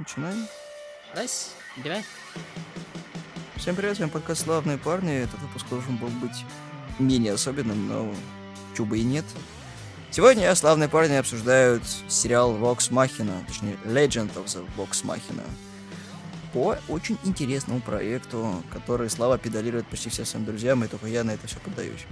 Начинаем. Раз, два. Всем привет, с вами подкаст «Славные парни». Этот выпуск должен был быть менее особенным, но чуба и нет. Сегодня славные парни обсуждают сериал Vox Machina, точнее Legend of the Vox Machina, по очень интересному проекту, который Слава педалирует почти всем своим друзьям, и только я на это все поддаюсь.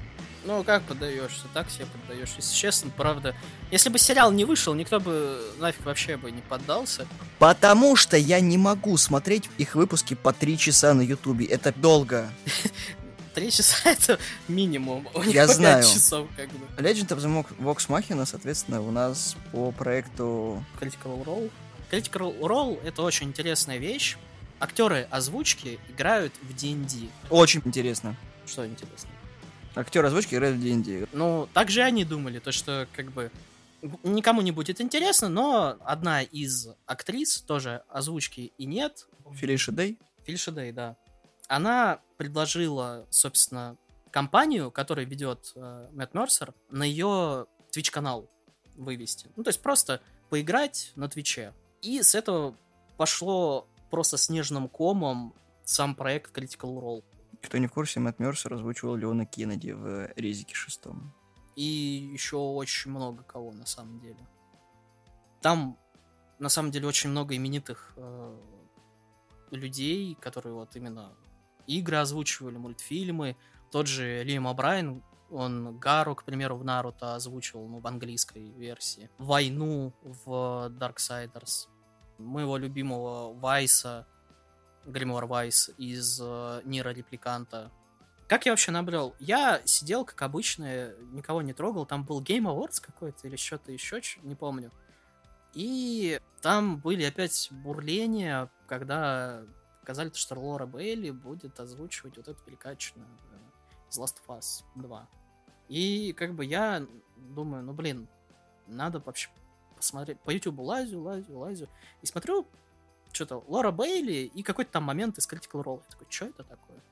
Ну, как поддаешься? Так себе поддаешь. Если честно, правда. Если бы сериал не вышел, никто бы нафиг вообще бы не поддался. Потому что я не могу смотреть их выпуски по три часа на Ютубе. Это долго. Три часа это минимум. У них Я знаю. часов как бы. Legend of the Vox Machina, соответственно, у нас по проекту... Critical Role. Critical Role это очень интересная вещь. Актеры озвучки играют в D&D. Очень интересно. Что интересно? Актер озвучки играет в D&D. Ну, так же они думали, то что как бы никому не будет интересно, но одна из актрис тоже озвучки и нет, Фелиша Дэй. Фельша Дэй, да. Она предложила, собственно, компанию, которая ведет э, Мэтт Мерсер, на ее Twitch канал вывести. Ну, то есть просто поиграть на Твиче. И с этого пошло просто снежным комом сам проект Critical Role. Кто не в курсе, Мэтт Мерсер озвучивал Леона Кеннеди в Резике шестом. И еще очень много кого, на самом деле. Там, на самом деле, очень много именитых э, людей, которые вот именно игры озвучивали, мультфильмы. Тот же Лиам О'Брайен, он Гару, к примеру, в Наруто озвучивал, ну, в английской версии. Войну в Darksiders. Моего любимого Вайса, Гримуар Вайс из э, Нира Репликанта. Как я вообще набрел? Я сидел, как обычно, никого не трогал. Там был Game Awards какой-то или что-то еще, не помню. И там были опять бурления, когда показали, что Лора Бейли будет озвучивать вот эту великачную э, из Last of Us 2. И как бы я думаю, ну блин, надо вообще посмотреть. По YouTube лазю, лазю, лазю. И смотрю, что-то Лора Бейли и какой-то там момент из Critical Role. Я такой, что это такое?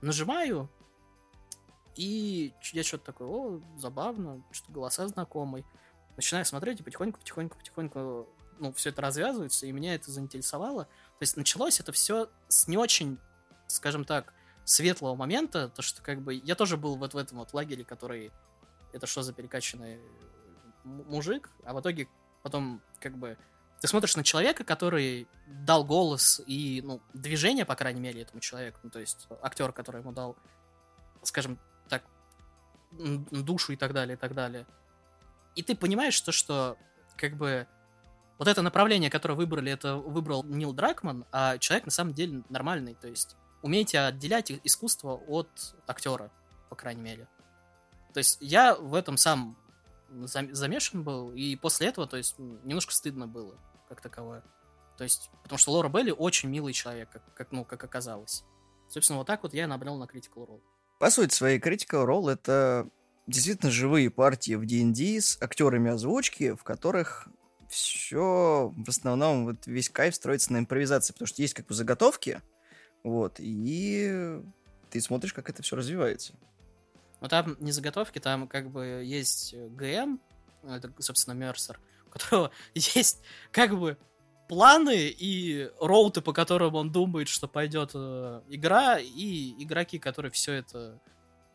Нажимаю, и я что-то такое, о, забавно, что-то голоса знакомые. Начинаю смотреть, и потихоньку, потихоньку, потихоньку, ну, все это развязывается, и меня это заинтересовало. То есть началось это все с не очень, скажем так, светлого момента, то что как бы я тоже был вот в этом вот лагере, который это что за перекачанный м- мужик, а в итоге потом как бы ты смотришь на человека, который дал голос и, ну, движение, по крайней мере, этому человеку, ну, то есть актер, который ему дал, скажем так, душу и так далее, и так далее. И ты понимаешь то, что, как бы, вот это направление, которое выбрали, это выбрал Нил Дракман, а человек на самом деле нормальный, то есть умеете отделять искусство от актера, по крайней мере. То есть я в этом сам зам- замешан был, и после этого, то есть, немножко стыдно было, как таковое. То есть, потому что Лора Белли очень милый человек, как, как, ну, как оказалось. Собственно, вот так вот я набрел на Critical Role. По сути своей, Critical Role — это действительно живые партии в D&D с актерами озвучки, в которых все в основном вот весь кайф строится на импровизации, потому что есть как бы заготовки, вот, и ты смотришь, как это все развивается. Но там не заготовки, там как бы есть э, ГМ, это, собственно, Мерсер, у которого есть как бы планы и роуты, по которым он думает, что пойдет э, игра, и игроки, которые все это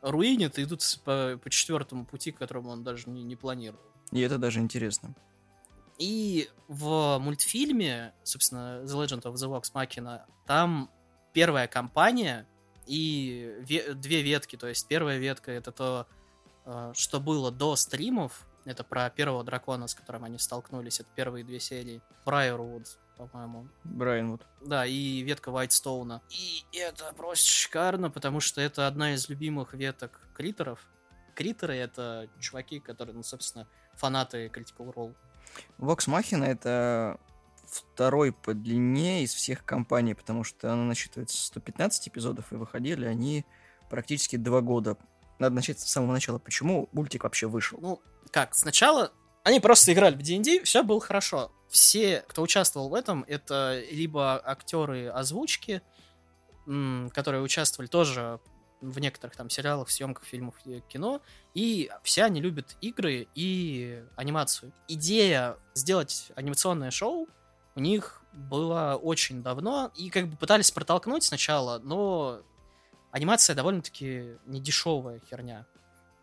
руинят, идут по, по четвертому пути, к которому он даже не, не планировал. И это даже интересно. И в мультфильме, собственно, The Legend of the Vox Machina, там первая кампания и ве- две ветки. То есть первая ветка это то, э, что было до стримов. Это про первого дракона, с которым они столкнулись. Это первые две серии. Брайервуд, по-моему. Брайан вот. Да, и ветка Вайтстоуна. И это просто шикарно, потому что это одна из любимых веток критеров. Критеры — это чуваки, которые, ну, собственно, фанаты Critical Role. Vox Machina — это второй по длине из всех компаний, потому что она насчитывает 115 эпизодов, и выходили они практически два года. Надо начать с самого начала. Почему мультик вообще вышел? Ну, как, сначала они просто играли в D&D, все было хорошо. Все, кто участвовал в этом, это либо актеры озвучки, которые участвовали тоже в некоторых там сериалах, съемках фильмов и кино, и все они любят игры и анимацию. Идея сделать анимационное шоу у них было очень давно, и как бы пытались протолкнуть сначала, но анимация довольно-таки недешевая херня.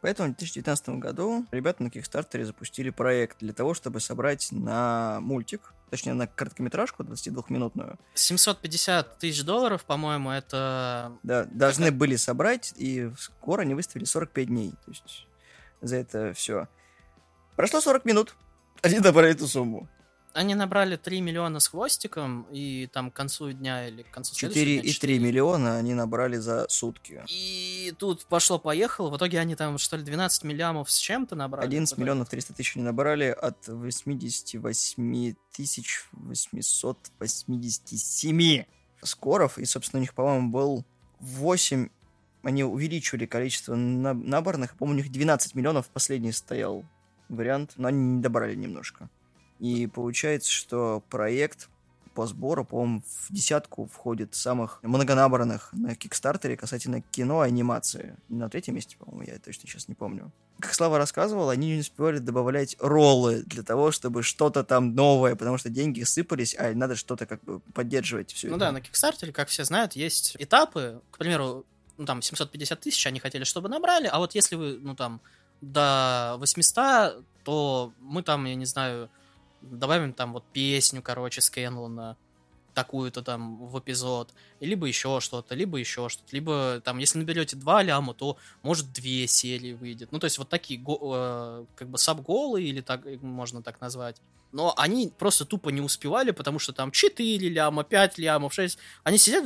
Поэтому в 2019 году ребята на Кикстартере запустили проект для того, чтобы собрать на мультик, точнее на короткометражку 22-минутную. 750 тысяч долларов, по-моему, это... Да, должны как... были собрать, и скоро они выставили 45 дней. То есть за это все. Прошло 40 минут, они добрали эту сумму. Они набрали 3 миллиона с хвостиком, и там к концу дня или к концу 4,3 миллиона они набрали за сутки. И тут пошло-поехало, в итоге они там, что ли, 12 миллионов с чем-то набрали. 11 миллионов 300 тысяч они набрали от 88 тысяч 887 скоров, и, собственно, у них, по-моему, был 8 они увеличивали количество наборных, по-моему, у них 12 миллионов последний стоял вариант, но они не добрали немножко. И получается, что проект по сбору, по-моему, в десятку входит самых многонабранных на Кикстартере касательно кино и анимации. На третьем месте, по-моему, я точно сейчас не помню. Как Слава рассказывал, они не успевали добавлять роллы для того, чтобы что-то там новое, потому что деньги сыпались, а надо что-то как бы поддерживать все Ну это. да, на Кикстартере, как все знают, есть этапы. К примеру, ну там 750 тысяч они хотели, чтобы набрали, а вот если вы, ну там, до 800, то мы там, я не знаю, добавим там вот песню, короче, Скэнлона, такую-то там в эпизод, либо еще что-то, либо еще что-то, либо там, если наберете два ляма, то может две серии выйдет. Ну, то есть вот такие э, как бы сабголы, или так можно так назвать. Но они просто тупо не успевали, потому что там 4 ляма, 5 лямов, 6. Они сидят,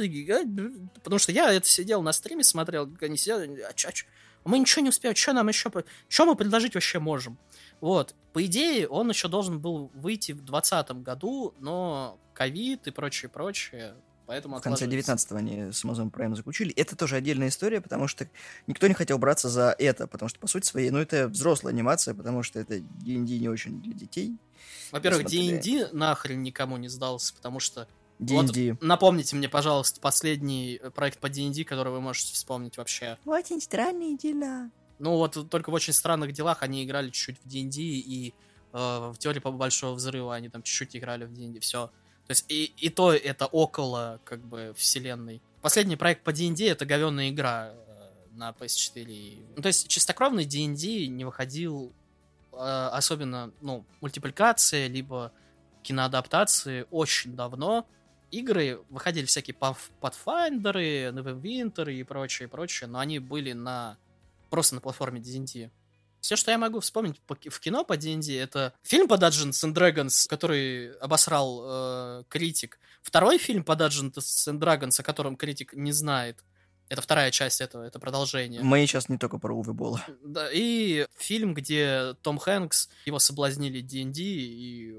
потому что я это сидел на стриме, смотрел, они сидят, а чё, а чё? Мы ничего не успеем, что нам еще, что мы предложить вообще можем? Вот, по идее, он еще должен был выйти в 2020 году, но ковид и прочее, прочее, поэтому В конце 19-го они с Amazon Prime заключили. Это тоже отдельная история, потому что никто не хотел браться за это, потому что, по сути своей, ну, это взрослая анимация, потому что это D&D не очень для детей. Во-первых, D&D нахрен никому не сдался, потому что D&D. Вот, напомните мне, пожалуйста, последний проект по D&D, который вы можете вспомнить вообще. Очень странные дела. Ну вот только в очень странных делах они играли чуть-чуть в D&D, и э, в теории по большого взрыва они там чуть-чуть играли в D&D, все. То есть и, и то это около, как бы, вселенной. Последний проект по D&D — это говенная игра э, на PS4. Ну, то есть чистокровный D&D не выходил э, особенно, ну, мультипликация, либо киноадаптации очень давно. Игры выходили всякие Pathfinder, Neverwinter и прочее, прочее, но они были на просто на платформе D&D. Все, что я могу вспомнить в кино по D&D, это фильм по Dungeons and Dragons, который обосрал э, критик. Второй фильм по Dungeons and Dragons, о котором критик не знает. Это вторая часть этого, это продолжение. Мы сейчас не только про Уве Бола. Да, и фильм, где Том Хэнкс, его соблазнили D&D, и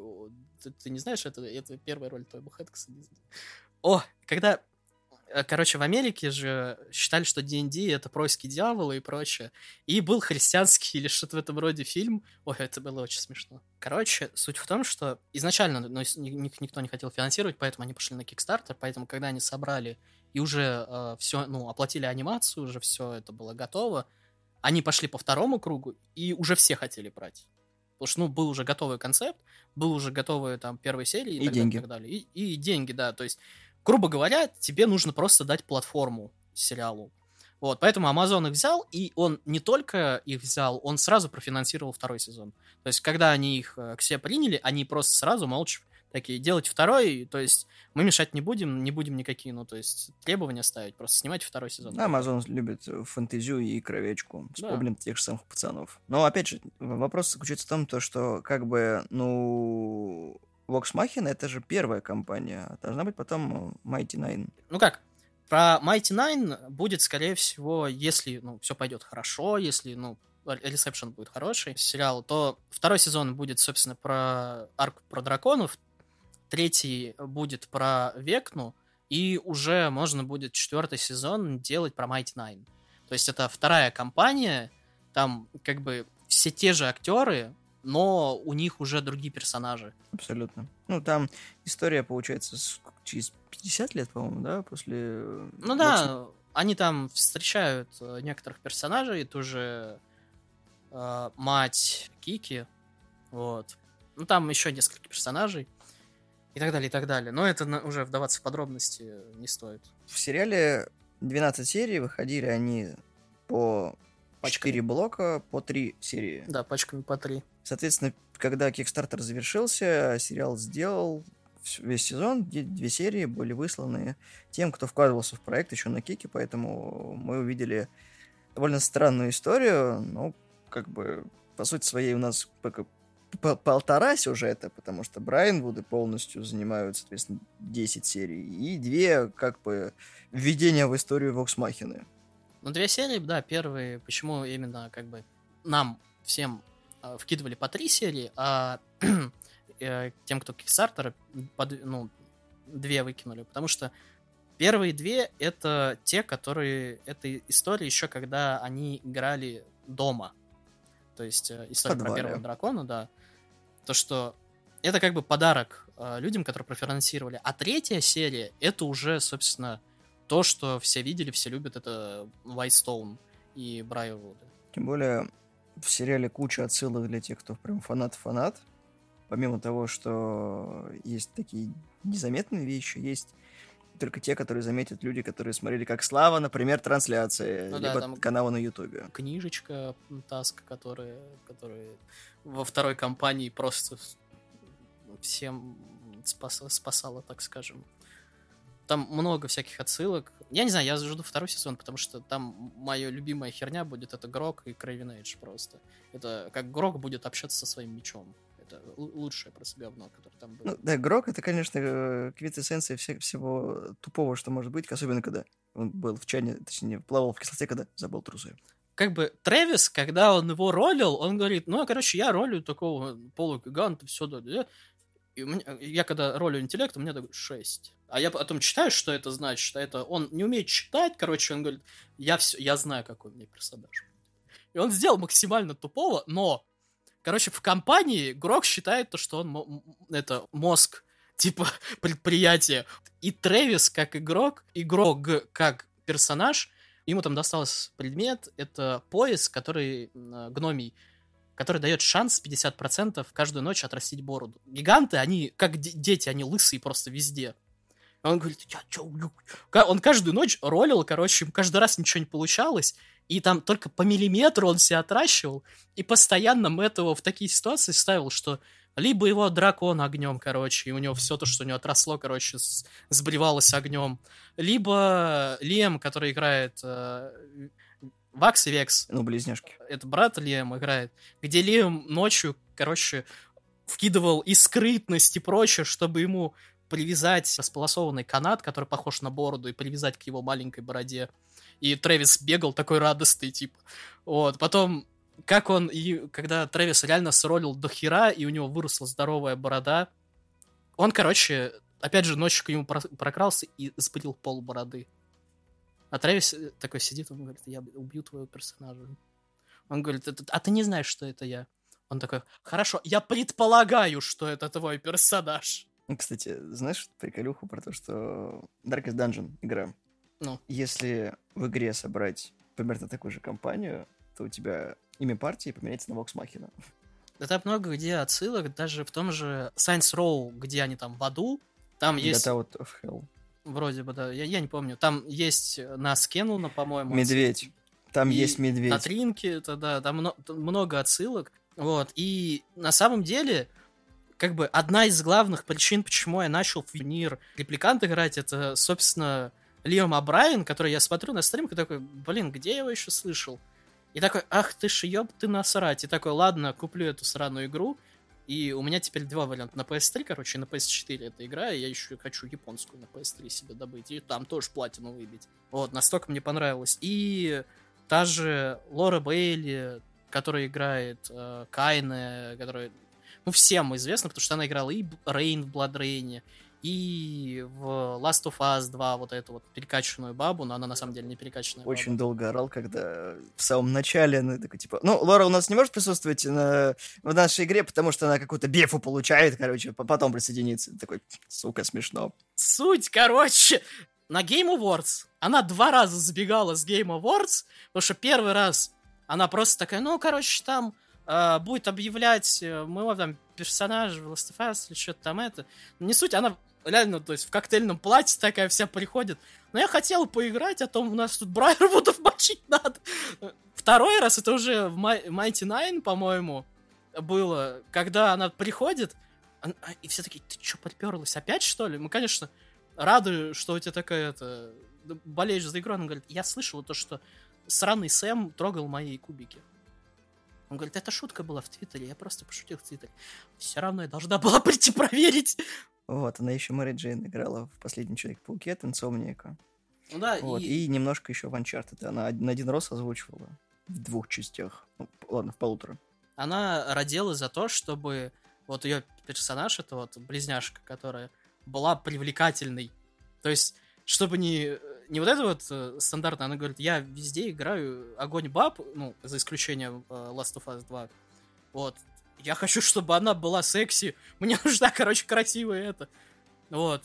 ты, ты не знаешь, это, это первая роль Тома Хэнкса. О, когда Э, короче, в Америке же считали, что D&D — это происки дьявола и прочее. И был христианский или что-то в этом роде фильм. Ой, это было очень смешно. Короче, суть в том, что изначально ну, никто не хотел финансировать, поэтому они пошли на Kickstarter, поэтому когда они собрали и уже э, все, ну, оплатили анимацию, уже все это было готово, они пошли по второму кругу, и уже все хотели брать. Потому что, ну, был уже готовый концепт, был уже готовые там первые серии и, и так деньги. Далее, и, так далее. И, и деньги, да. То есть грубо говоря, тебе нужно просто дать платформу сериалу. Вот, поэтому Amazon их взял, и он не только их взял, он сразу профинансировал второй сезон. То есть, когда они их э, к себе приняли, они просто сразу молча такие, делать второй, то есть мы мешать не будем, не будем никакие, ну, то есть требования ставить, просто снимать второй сезон. Да, Amazon любит фэнтезию и кровечку. Вспомним да. тех же самых пацанов. Но, опять же, вопрос заключается в том, то, что, как бы, ну, Vox Machina это же первая компания, а должна быть потом э, Mighty Nine. Ну как, про Mighty Nine будет, скорее всего, если ну, все пойдет хорошо, если ну, ресепшн будет хороший сериал, то второй сезон будет, собственно, про арку про драконов, третий будет про Векну, и уже можно будет четвертый сезон делать про Mighty Nine. То есть это вторая компания, там как бы все те же актеры, но у них уже другие персонажи. Абсолютно. Ну, там история, получается, через 50 лет, по-моему, да, после... Э, ну да, они там встречают э, некоторых персонажей, тоже э, мать Кики, вот. Ну, там еще несколько персонажей. И так далее, и так далее. Но это на, уже вдаваться в подробности не стоит. В сериале 12 серий, выходили они по Пачками. 4 блока, по 3 серии. Да, пачками по три. Соответственно, когда Kickstarter завершился, сериал сделал весь сезон, две серии были высланы тем, кто вкладывался в проект еще на Кике, поэтому мы увидели довольно странную историю, ну, как бы, по сути своей у нас пока по- полтора сюжета, потому что Брайанвуды полностью занимают, соответственно, 10 серий, и две, как бы, введения в историю Воксмахины. Ну, две серии, да, первые, почему именно, как бы, нам всем э, вкидывали по три серии, а э, тем, кто Kickstarter, под- ну, две выкинули, потому что первые две — это те, которые... Это история еще, когда они играли дома. То есть э, история про первого дракона, да. То, что это как бы подарок э, людям, которые профинансировали. А третья серия — это уже, собственно, то, что все видели, все любят, это Whitestone и Брайервуд. Тем более в сериале куча отсылок для тех, кто прям фанат-фанат. Помимо того, что есть такие незаметные вещи, есть только те, которые заметят люди, которые смотрели как Слава, например, трансляции, Ну да, либо там- каналы на Ютубе. Книжечка Таск, которая, которая во второй кампании просто всем спас- спасала, так скажем. Там много всяких отсылок. Я не знаю, я жду второй сезон, потому что там моя любимая херня будет это Грок и Крейвен Эйдж просто. Это как Грок будет общаться со своим мечом. Это лучшее просто говно, которое там было. Ну, да, Грок это, конечно, э, квинтэссенция все- всего тупого, что может быть, особенно когда он был в чане, точнее, плавал в кислоте, когда забыл трусы. как бы Трэвис, когда он его ролил, он говорит, ну, короче, я ролю такого полугиганта, все, да, да. И у меня- я когда ролю интеллект, у меня такой 6. А я потом читаю, что это значит. А это он не умеет читать, короче, он говорит, я все, я знаю, какой у меня персонаж. И он сделал максимально тупого, но, короче, в компании Грок считает то, что он это мозг типа предприятия. И Трэвис как игрок, игрок как персонаж, ему там достался предмет, это пояс, который м, гномий, который дает шанс 50% каждую ночь отрастить бороду. Гиганты, они как де- дети, они лысые просто везде. Он говорит, я чё, блю?» Ка- Он каждую ночь ролил, короче, каждый раз ничего не получалось, и там только по миллиметру он себя отращивал, и постоянно Мэтт его в такие ситуации ставил, что либо его дракон огнем, короче, и у него все то, что у него отросло, короче, сблевалось огнем, либо Лем, который играет э, Вакс и Векс, Ну, близняшки. это брат Лем играет, где Лем ночью, короче, вкидывал и скрытность и прочее, чтобы ему привязать располосованный канат, который похож на бороду, и привязать к его маленькой бороде. И Трэвис бегал такой радостный, типа. Вот, потом, как он, и когда Трэвис реально сролил до хера, и у него выросла здоровая борода, он, короче, опять же, ночью к нему про- прокрался и спылил пол бороды. А Трэвис э, такой сидит, он говорит, я убью твоего персонажа. Он говорит, «Это- а ты не знаешь, что это я. Он такой, хорошо, я предполагаю, что это твой персонаж. Кстати, знаешь приколюху про то, что Darkest Dungeon игра? Ну. Если в игре собрать примерно такую же компанию, то у тебя имя партии поменяется на Machina. Да там много где отсылок, даже в том же Science Row, где они там в аду, там есть, Get Out of Hell. вроде бы, да, я, я не помню, там есть на Скенлуна, по-моему, Медведь. Там И есть медведь. На Тринке, это да, там мно- там много отсылок. Вот. И на самом деле, как бы одна из главных причин, почему я начал в Нир репликант играть, это, собственно, Лиам Абрайен, который я смотрю на стрим, и такой, блин, где я его еще слышал? И такой, ах ты ж ёб ты насрать. И такой, ладно, куплю эту сраную игру. И у меня теперь два варианта. На PS3, короче, на PS4 эта игра, и я еще хочу японскую на PS3 себе добыть. И там тоже платину выбить. Вот, настолько мне понравилось. И та же Лора Бейли, которая играет э, Кайне, которая, ну, всем известна, потому что она играла и Рейн в Blood Rain, и в Last of Us 2 вот эту вот перекачанную бабу, но она на самом деле не перекачанная Очень баба. долго орал, когда в самом начале она такой, типа, ну, Лора у нас не может присутствовать на, в нашей игре, потому что она какую-то бефу получает, короче, по- потом присоединится. Такой, сука, смешно. Суть, короче, на Game Awards она два раза сбегала с Game Awards, потому что первый раз она просто такая, ну, короче, там э, будет объявлять э, моего там персонажа в Last of Us или что-то там это. Не суть, она реально, то есть в коктейльном платье такая вся приходит. Но я хотел поиграть, а то у нас тут Брайервудов мочить надо. Второй раз, это уже в Mighty Nine, по-моему, было, когда она приходит, а, и все такие, ты что, подперлась опять, что ли? Мы, конечно, рады, что у тебя такая, это, болеешь за игру. Она говорит, я слышала то, что сраный Сэм трогал мои кубики. Он говорит, это шутка была в Твиттере, я просто пошутил в Твиттере. Все равно я должна была прийти проверить. Вот, она еще Мэри Джейн играла в «Последний Человек-пауке» от Инсомника. Ну да, вот, и... и немножко еще в Uncharted. Она на один раз озвучивала в двух частях. Ну, ладно, в полутора. Она родила за то, чтобы вот ее персонаж, это вот близняшка, которая была привлекательной. То есть, чтобы не, не вот это вот э, стандартно, она говорит, я везде играю огонь баб, ну, за исключением э, Last of Us 2. Вот. Я хочу, чтобы она была секси. Мне нужна, короче, красивая это. Вот.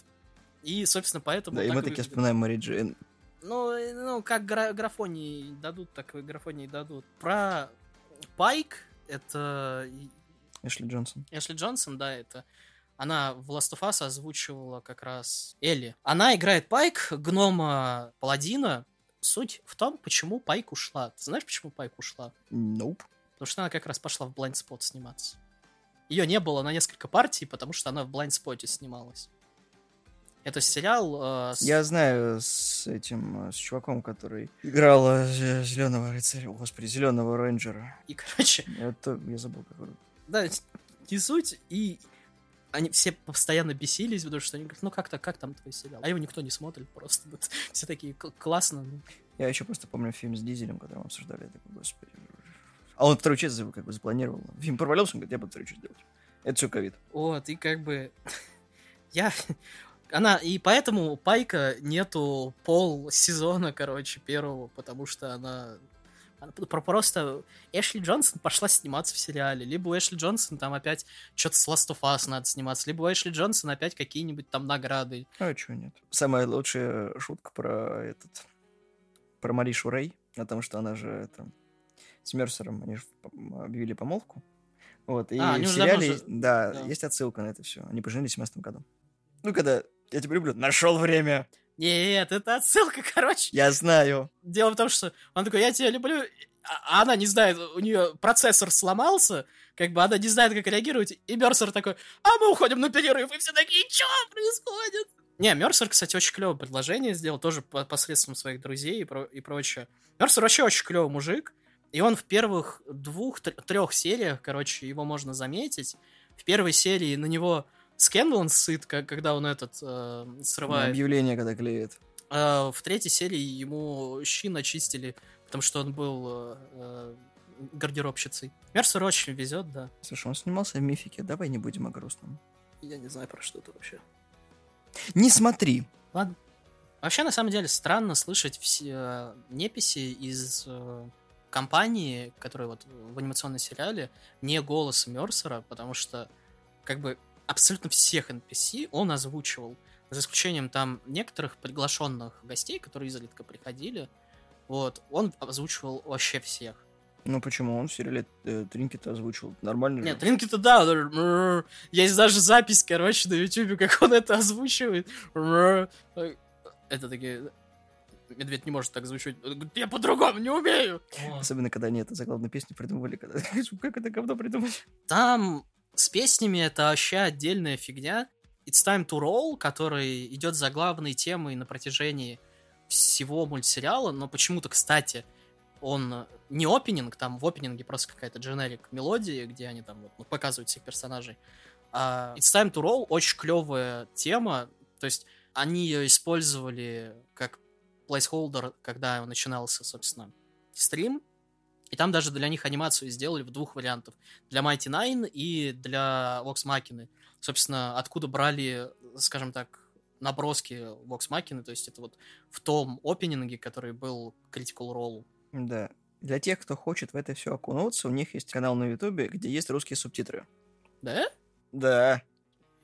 И, собственно, поэтому... Да, и мы таки вспоминаем Мэри Джейн. Ну, ну, как гра- графонии дадут, так и графонии дадут. Про Пайк, это... Эшли Джонсон. Эшли Джонсон, да, это... Она в Last of Us озвучивала как раз Элли. Она играет Пайк, гнома Паладина. Суть в том, почему Пайк ушла. Ты знаешь, почему Пайк ушла? Nope. Потому что она как раз пошла в Blind Spot сниматься. Ее не было на несколько партий, потому что она в Blind Spot снималась. Это сериал... Э, с... Я знаю с этим, э, с чуваком, который играл э, зеленого рыцаря, господи, зеленого рейнджера. И, короче... Это, я забыл, какой. Да, не суть, и они все постоянно бесились, потому что они говорят, ну как-то, как там твой сериал? А его никто не смотрит просто. все такие, классно. Ну». Я еще просто помню фильм с Дизелем, который мы обсуждали. Я такой, господи. А он вторую часть как бы запланировал. Фильм провалился, он говорит, я буду вторую часть делать. Это все ковид. Вот, и как бы... я она, и поэтому Пайка нету пол сезона, короче, первого, потому что она, она просто Эшли Джонсон пошла сниматься в сериале, либо у Эшли Джонсон там опять что-то с Last of Us надо сниматься, либо у Эшли Джонсон опять какие-нибудь там награды. А чего нет? Самая лучшая шутка про этот, про Маришу Рэй, о том, что она же это, с Мерсером, они же объявили помолвку. Вот, и а, в сериале, же... да, да, есть отсылка на это все. Они поженились в 17 году. Ну, когда я тебя люблю. Нашел время. Нет, это отсылка, короче. Я знаю. Дело в том, что он такой, я тебя люблю, а она не знает, у нее процессор сломался, как бы она не знает, как реагировать, и Мерсер такой, а мы уходим на перерыв, и все такие, что происходит? Не, Мерсер, кстати, очень клевое предложение сделал, тоже посредством своих друзей и, про и прочее. Мерсер вообще очень клевый мужик, и он в первых двух-трех сериях, короче, его можно заметить. В первой серии на него Скэнлон сыт, когда он этот э, срывает. Объявление, когда клеит. Э, в третьей серии ему щи начистили, потому что он был э, э гардеробщицей. Мерсер очень везет, да. Слушай, он снимался в мифике, давай не будем о грустном. Я не знаю, про что это вообще. Не смотри. Ладно. Вообще, на самом деле, странно слышать все э, неписи из э, компании, которые вот в анимационном сериале, не голоса Мерсера, потому что, как бы, абсолютно всех NPC он озвучивал. За исключением там некоторых приглашенных гостей, которые изредка приходили. Вот, он озвучивал вообще всех. Ну почему? Он в сериале э, Тринкета озвучивал. Нормально Нет, Тринкета, да. Есть даже запись, короче, на Ютубе, как он это озвучивает. Это такие... Медведь не может так озвучивать. Я по-другому не умею. Особенно, когда они это заглавную песню придумывали. Когда... как это говно придумали? Там с песнями это вообще отдельная фигня. It's Time to Roll, который идет за главной темой на протяжении всего мультсериала, но почему-то, кстати, он не опенинг, там в опенинге просто какая-то дженерик мелодия, где они там вот, ну, показывают всех персонажей. А It's Time to Roll очень клевая тема, то есть они ее использовали как placeholder, когда начинался, собственно, стрим, и там даже для них анимацию сделали в двух вариантах. Для Mighty Nine и для Vox Machina. Собственно, откуда брали, скажем так, наброски Vox Machina, то есть это вот в том опенинге, который был Critical Role. Да. Для тех, кто хочет в это все окунуться, у них есть канал на Ютубе, где есть русские субтитры. Да? Да.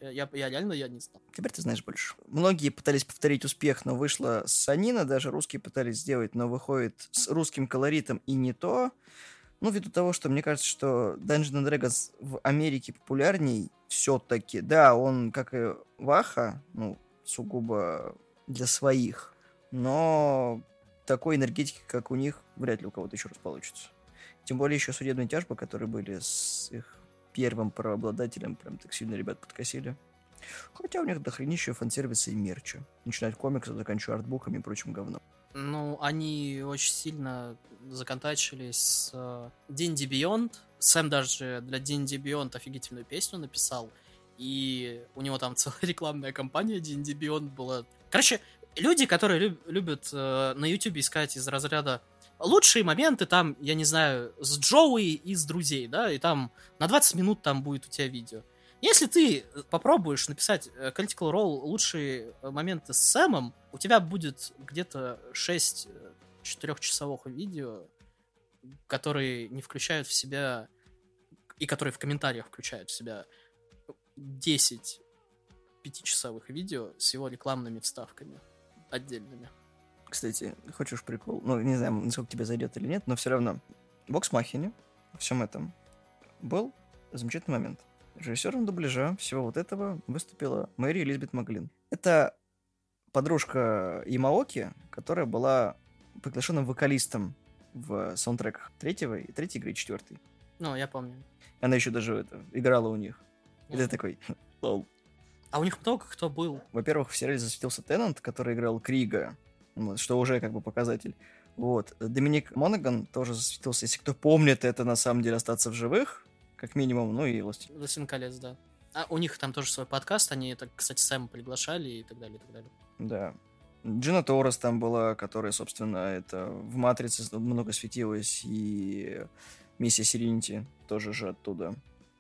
Я, я реально я не знал. Теперь ты знаешь больше. Многие пытались повторить успех, но вышло с Санина, даже русские пытались сделать, но выходит с русским колоритом и не то. Ну, ввиду того, что мне кажется, что Dungeons and Dragons в Америке популярней все-таки. Да, он, как и Ваха, ну, сугубо для своих. Но такой энергетики, как у них, вряд ли у кого-то еще раз получится. Тем более еще судебные тяжбы, которые были с их первым правообладателем, прям так сильно ребят подкосили. Хотя у них дохренища фан-сервиса и мерча. Начинать комиксы, заканчивая артбуками и прочим говном. Ну, они очень сильно законтачились с uh, D&D Beyond. Сэм даже для D&D Beyond офигительную песню написал. И у него там целая рекламная кампания D&D Beyond была. Короче, люди, которые люб- любят uh, на YouTube искать из разряда лучшие моменты там, я не знаю, с Джоуи и с друзей, да, и там на 20 минут там будет у тебя видео. Если ты попробуешь написать э, Critical Role лучшие э, моменты с Сэмом, у тебя будет где-то 6 четырехчасовых видео, которые не включают в себя и которые в комментариях включают в себя 10 пятичасовых видео с его рекламными вставками отдельными. Кстати, хочешь прикол? Ну, не знаю, насколько тебе зайдет или нет, но все равно. Бокс Махини во всем этом был замечательный момент. Режиссером дубляжа всего вот этого выступила Мэри Элизабет Маглин. Это подружка Ямаоки, которая была приглашенным вокалистом в саундтреках третьего и третьей игры и четвертой. Ну, я помню. Она еще даже это, играла у них. Ты такой, лол. А у них много кто был? Во-первых, в сериале засветился Теннант, который играл Крига, что уже как бы показатель. Вот. Доминик Монаган тоже засветился. Если кто помнит, это на самом деле остаться в живых, как минимум, ну и Властелин. Властелин колец, да. А у них там тоже свой подкаст, они это, кстати, Сэма приглашали и так далее, и так далее. Да. Джина Торрес там была, которая, собственно, это в «Матрице» много светилась, и «Миссия Сиренити» тоже же оттуда.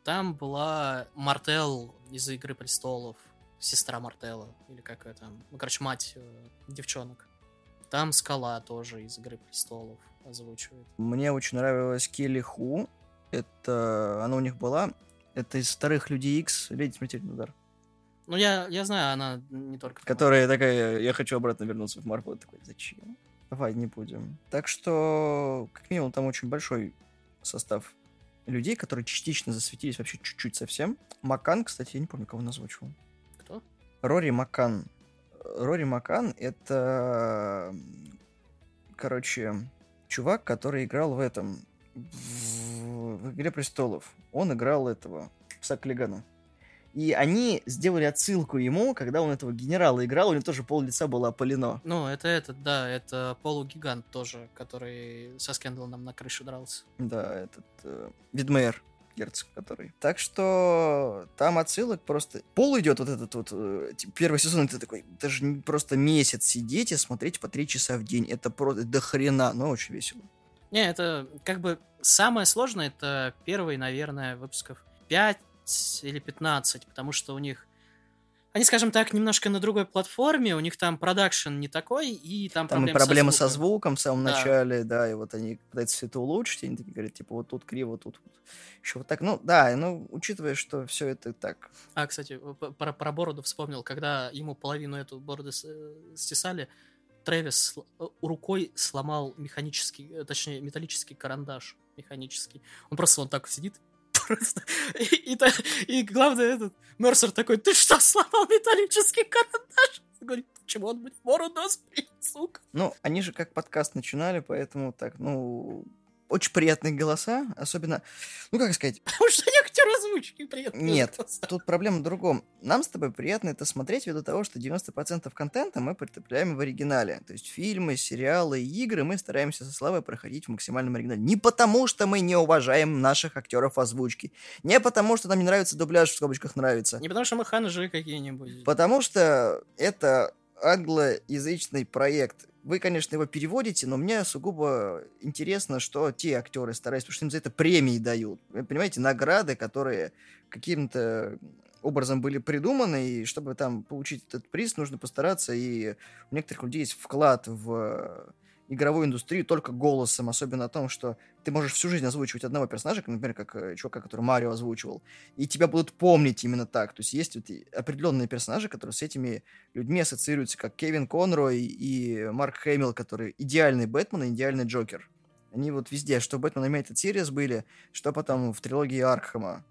Там была Мартел из «Игры престолов», сестра Мартелла, или как это ну, короче, мать э, девчонок. Там Скала тоже из «Игры престолов» озвучивает. Мне очень нравилась Келли Ху, это она у них была, это из вторых Людей Икс, Леди Смертельный удар. Ну, я, я знаю, она не только... Которая такая, я хочу обратно вернуться в Марвел. Такой, зачем? Давай, не будем. Так что, как минимум, там очень большой состав людей, которые частично засветились вообще чуть-чуть совсем. Макан, кстати, я не помню, кого он озвучивал. Кто? Рори Макан. Рори Макан — это, короче, чувак, который играл в этом, в, в «Игре престолов». Он играл этого, Саклигана. И они сделали отсылку ему, когда он этого генерала играл, у него тоже пол лица было опалено. Ну, это этот, да, это полугигант тоже, который со Скендалом на крышу дрался. Да, этот э, Видмейер герцог, который. Так что там отсылок просто... Пол идет вот этот вот... Э, первый сезон, это такой... Даже просто месяц сидеть и смотреть по три часа в день. Это просто до хрена, но очень весело. Не, это как бы самое сложное, это первый, наверное, выпусков 5 или 15, потому что у них они, скажем так, немножко на другой платформе, у них там продакшн не такой, и там, там проблемы, и проблемы со, со звуком в самом Да. начале, да, и вот они пытаются все это улучшить, и они такие говорят, типа, вот тут криво, тут вот. еще вот так. Ну, да, ну, учитывая, что все это так. А, кстати, п- про, про бороду вспомнил, когда ему половину эту бороды с- э, стесали, Трэвис э, рукой сломал механический, э, точнее, металлический карандаш механический. Он просто вот так сидит, просто. И, и и главное, этот Мерсер такой, ты что, сломал металлический карандаш? Говорит, почему он, блин, бороду сбрил, сука? Ну, они же как подкаст начинали, поэтому так, ну, очень приятные голоса, особенно, ну, как сказать, Потому что они актеры озвучки приятные. Нет, голоса. Тут проблема в другом. Нам с тобой приятно это смотреть ввиду того, что 90% контента мы потребляем в оригинале. То есть фильмы, сериалы, игры мы стараемся со славой проходить в максимальном оригинале. Не потому, что мы не уважаем наших актеров озвучки. Не потому, что нам не нравится дубляж, в скобочках нравится. Не потому что мы ханжи какие-нибудь. Потому что это англоязычный проект. Вы, конечно, его переводите, но мне сугубо интересно, что те актеры стараются, потому что им за это премии дают. Вы понимаете, награды, которые каким-то образом были придуманы, и чтобы там получить этот приз, нужно постараться, и у некоторых людей есть вклад в игровую индустрию только голосом, особенно о том, что ты можешь всю жизнь озвучивать одного персонажа, например, как э, чувака, который Марио озвучивал, и тебя будут помнить именно так. То есть есть вот и определенные персонажи, которые с этими людьми ассоциируются, как Кевин Конрой и Марк Хэмилл, который идеальный Бэтмен и идеальный Джокер. Они вот везде, что Бэтмен Animated Series были, что потом в трилогии Аркхема.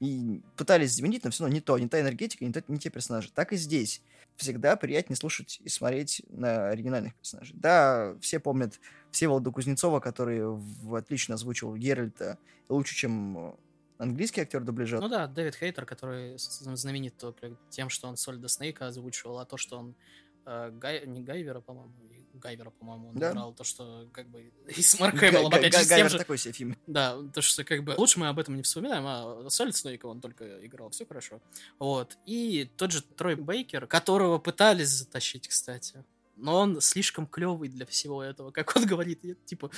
И пытались заменить, но все равно не то, не та энергетика, не, то, не те персонажи. Так и здесь. Всегда приятнее слушать и смотреть на оригинальных персонажей. Да, все помнят Всеволода Кузнецова, который в, отлично озвучил Геральта лучше, чем английский актер дубляжа. Ну да, Дэвид Хейтер, который знаменит только тем, что он Сольда Снейка озвучивал, а то, что он Гай, не Гайвера, по-моему, Гайвера, по-моему, он да. играл, то, что как бы и с Марк Хэмиллом, опять же, с тем же... такой себе фильм. Да, то, что как бы лучше мы об этом не вспоминаем, а Солид Снейка он только играл, все хорошо. Вот. И тот же Трой Бейкер, которого пытались затащить, кстати, но он слишком клевый для всего этого. Как он говорит, типа,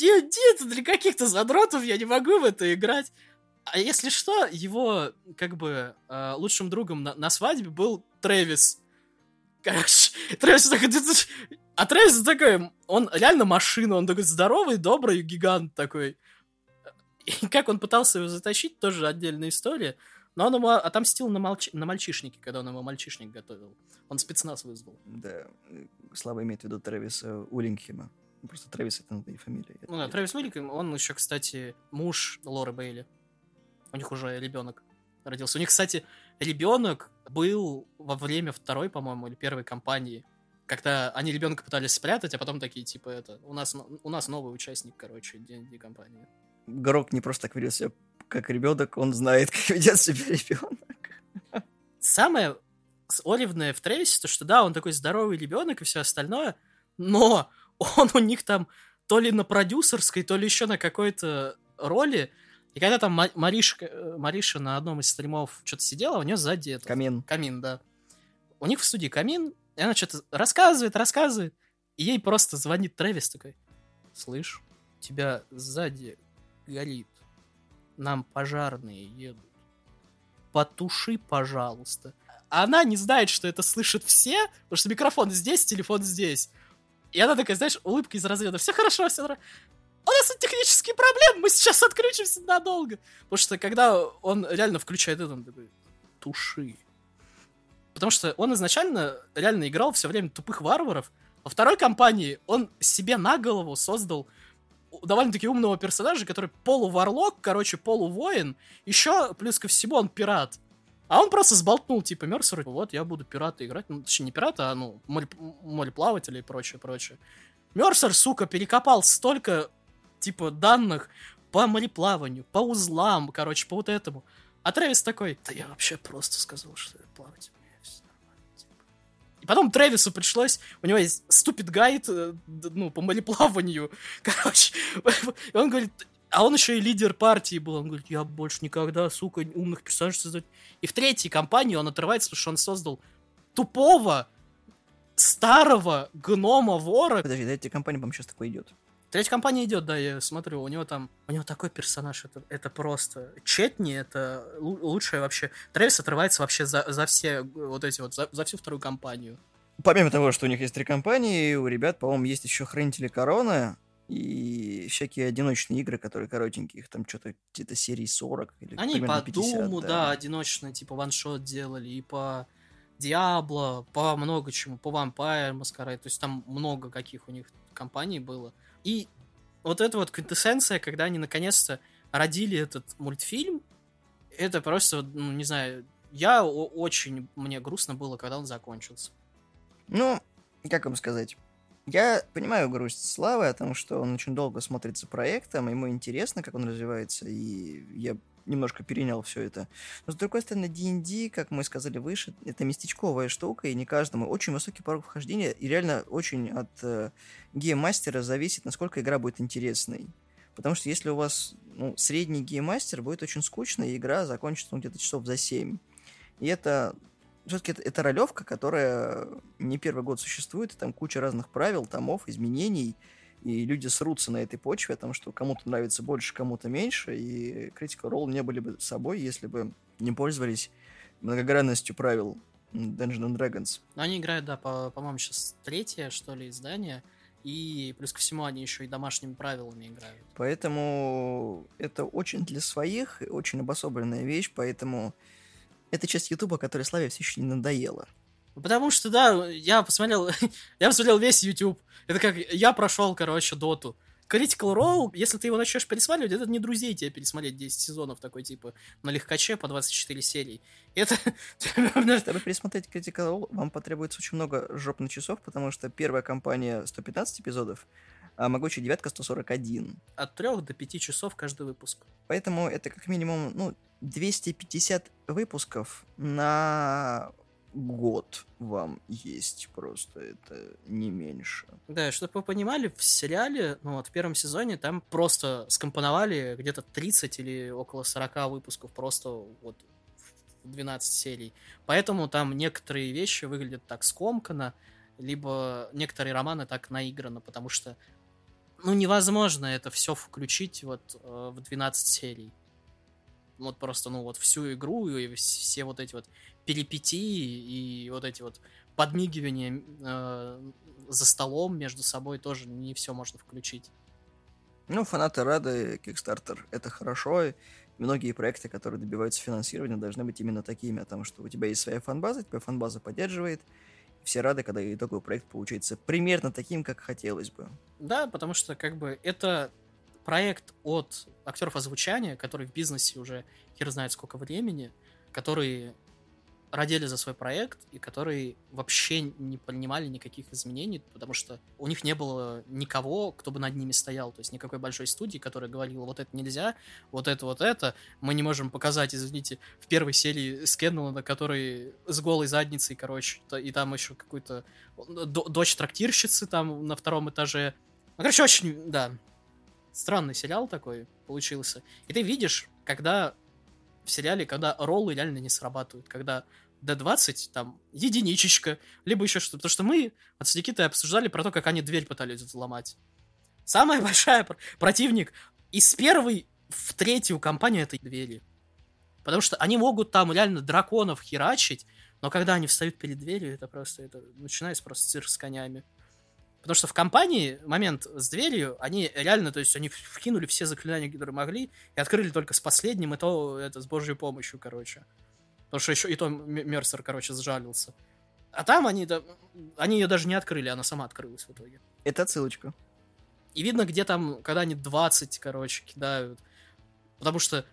нет, нет, для каких-то задротов я не могу в это играть. А если что, его, как бы, э, лучшим другом на, на свадьбе был Трэвис. Короче, Трэвис такой... А Трэвис такой, он реально машина, он такой здоровый, добрый гигант такой. И как он пытался его затащить, тоже отдельная история. Но он ему отомстил на, молч... на мальчишнике, когда он его мальчишник готовил. Он спецназ вызвал. Да, Слава имеет в виду Трэвиса Улингхема. Просто Трэвис это надо и фамилия. Ну да, Трэвис Улингхем, он еще, кстати, муж Лоры Бейли. У них уже ребенок родился. У них, кстати, ребенок был во время второй, по-моему, или первой кампании. Когда они ребенка пытались спрятать, а потом такие, типа, это, у нас, у нас новый участник, короче, D&D компании. Грок не просто так ведет себя как ребенок, он знает, как ведет себя ребенок. Самое оливное в Трейсе, то что да, он такой здоровый ребенок и все остальное, но он у них там то ли на продюсерской, то ли еще на какой-то роли и когда там Маришка, э, Мариша на одном из стримов что-то сидела, у нее сзади это... Камин. Камин, да. У них в студии камин, и она что-то рассказывает, рассказывает, и ей просто звонит Трэвис такой, слышь, тебя сзади горит, нам пожарные едут, потуши, пожалуйста. она не знает, что это слышат все, потому что микрофон здесь, телефон здесь. И она такая, знаешь, улыбка из разряда, все хорошо, все хорошо у нас тут технические проблемы, мы сейчас отключимся надолго. Потому что когда он реально включает это, он такой, туши. Потому что он изначально реально играл все время тупых варваров. Во второй кампании он себе на голову создал довольно-таки умного персонажа, который полуварлок, короче, полувоин. Еще, плюс ко всему, он пират. А он просто сболтнул, типа, Мерсеру, вот, я буду пирата играть. Ну, точнее, не пирата, а, ну, мореплавателя и прочее, прочее. Мерсер, сука, перекопал столько типа, данных по мореплаванию, по узлам, короче, по вот этому. А Трэвис такой, да я вообще просто сказал, что я плавать типа. Потом Трэвису пришлось, у него есть ступид гайд, э, ну, по мореплаванию, короче. И он говорит, а он еще и лидер партии был. Он говорит, я больше никогда, сука, умных персонажей создать. И в третьей компании он отрывается, потому что он создал тупого, старого гнома-вора. Подожди, третья компания, по-моему, сейчас такой идет. Третья компания идет, да, я смотрю, у него там, у него такой персонаж, это, это просто Четни, это лучшее вообще. Трэвис отрывается вообще за, за все вот эти вот, за, за всю вторую компанию. Помимо того, что у них есть три компании, у ребят, по-моему, есть еще Хранители Короны и всякие одиночные игры, которые коротенькие, их там что-то где-то серии 40 или Они по 50, Думу, да. да, одиночные, типа ваншот делали, и по Диабло, по много чему, по Vampire Masquerade, то есть там много каких у них компаний было. И вот эта вот квинтэссенция, когда они наконец-то родили этот мультфильм, это просто, ну, не знаю, я очень, мне грустно было, когда он закончился. Ну, как вам сказать? Я понимаю грусть Славы о том, что он очень долго смотрится проектом, ему интересно, как он развивается, и я немножко перенял все это. Но с другой стороны, D&D, как мы сказали выше, это местечковая штука, и не каждому очень высокий порог вхождения, и реально очень от э, гейммастера зависит, насколько игра будет интересной. Потому что если у вас ну, средний гейммастер, будет очень скучно, и игра закончится ну, где-то часов за 7. И это все-таки это, это ролевка, которая не первый год существует, и там куча разных правил, томов, изменений, и люди срутся на этой почве, о том, что кому-то нравится больше, кому-то меньше, и Critical Role не были бы собой, если бы не пользовались многогранностью правил Dungeons and Dragons. Но они играют, да, по- по-моему, сейчас третье, что ли, издание, и плюс ко всему они еще и домашними правилами играют. Поэтому это очень для своих, очень обособленная вещь, поэтому это часть Ютуба, которая Славе все еще не надоела. Потому что, да, я посмотрел, я посмотрел весь YouTube. Это как я прошел, короче, доту. Critical Role, если ты его начнешь пересматривать, это не друзей тебе пересмотреть 10 сезонов такой, типа, на легкаче по 24 серии. Это... Чтобы пересмотреть Critical Role, вам потребуется очень много жопных часов, потому что первая кампания 115 эпизодов, а могучая девятка 141. От 3 до 5 часов каждый выпуск. Поэтому это как минимум, ну, 250 выпусков на год вам есть просто, это не меньше. Да, чтобы вы понимали, в сериале, ну вот в первом сезоне там просто скомпоновали где-то 30 или около 40 выпусков просто вот в 12 серий. Поэтому там некоторые вещи выглядят так скомканно, либо некоторые романы так наиграны, потому что ну невозможно это все включить вот э, в 12 серий вот просто, ну, вот всю игру и все вот эти вот перипетии и вот эти вот подмигивания э, за столом между собой тоже не все можно включить. Ну, фанаты рады, Kickstarter — это хорошо, и многие проекты, которые добиваются финансирования, должны быть именно такими, потому что у тебя есть своя фанбаза, тебя фанбаза поддерживает, все рады, когда итоговый проект получается примерно таким, как хотелось бы. Да, потому что как бы это проект от актеров озвучания, которые в бизнесе уже хер знает сколько времени, которые родили за свой проект и которые вообще не принимали никаких изменений, потому что у них не было никого, кто бы над ними стоял, то есть никакой большой студии, которая говорила, вот это нельзя, вот это, вот это, мы не можем показать, извините, в первой серии Скеннелана, который с голой задницей, короче, и там еще какую-то дочь трактирщицы там на втором этаже. Ну, короче, очень, да, странный сериал такой получился. И ты видишь, когда в сериале, когда роллы реально не срабатывают, когда D20 там единичечка, либо еще что-то. Потому что мы от с Никитой обсуждали про то, как они дверь пытались взломать. Самая большая пр- противник из первой в третью компанию этой двери. Потому что они могут там реально драконов херачить, но когда они встают перед дверью, это просто это начинается просто цирк с конями. Потому что в компании момент с дверью, они реально, то есть они вкинули все заклинания, которые могли, и открыли только с последним, и то это с божьей помощью, короче. Потому что еще и то Мерсер, короче, сжалился. А там они, да, они ее даже не открыли, она сама открылась в итоге. Это отсылочка. И видно, где там, когда они 20, короче, кидают. Потому что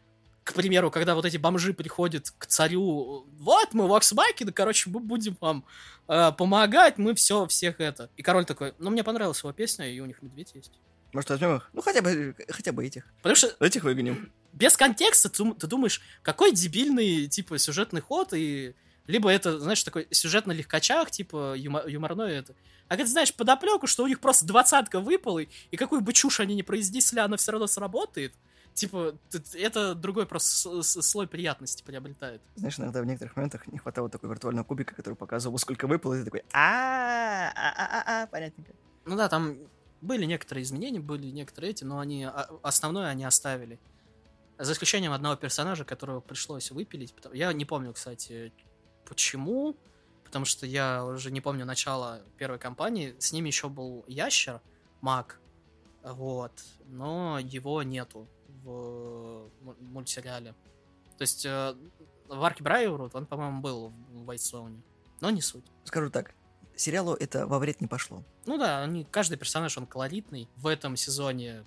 к примеру, когда вот эти бомжи приходят к царю, вот мы Воксбайки, да, короче, мы будем вам э, помогать, мы все, всех это. И король такой, ну, мне понравилась его песня, и у них медведь есть. Может, возьмем их? Ну, хотя бы, хотя бы этих. Потому что... Этих выгоним. Без контекста ты, ты думаешь, какой дебильный, типа, сюжетный ход, и... Либо это, знаешь, такой сюжет на легкачах, типа, юмор, юморной это. А когда знаешь подоплеку, что у них просто двадцатка выпала, и какую бы чушь они не произнесли, она все равно сработает, типа, это другой просто слой приятности приобретает. Знаешь, иногда в некоторых моментах не хватало такой виртуального кубика, который показывал, сколько выпало, и ты такой, а а а а понятненько. Ну да, там были некоторые изменения, были некоторые эти, но они основное они оставили. За исключением одного персонажа, которого пришлось выпилить. Я не помню, кстати, почему, потому что я уже не помню начала первой кампании. С ними еще был ящер, маг, вот, но его нету в мультсериале. То есть э, в Арке Брайерут он, по-моему, был в Вайтстоуне. Но не суть. Скажу так, сериалу это во вред не пошло. Ну да, они, каждый персонаж, он колоритный. В этом сезоне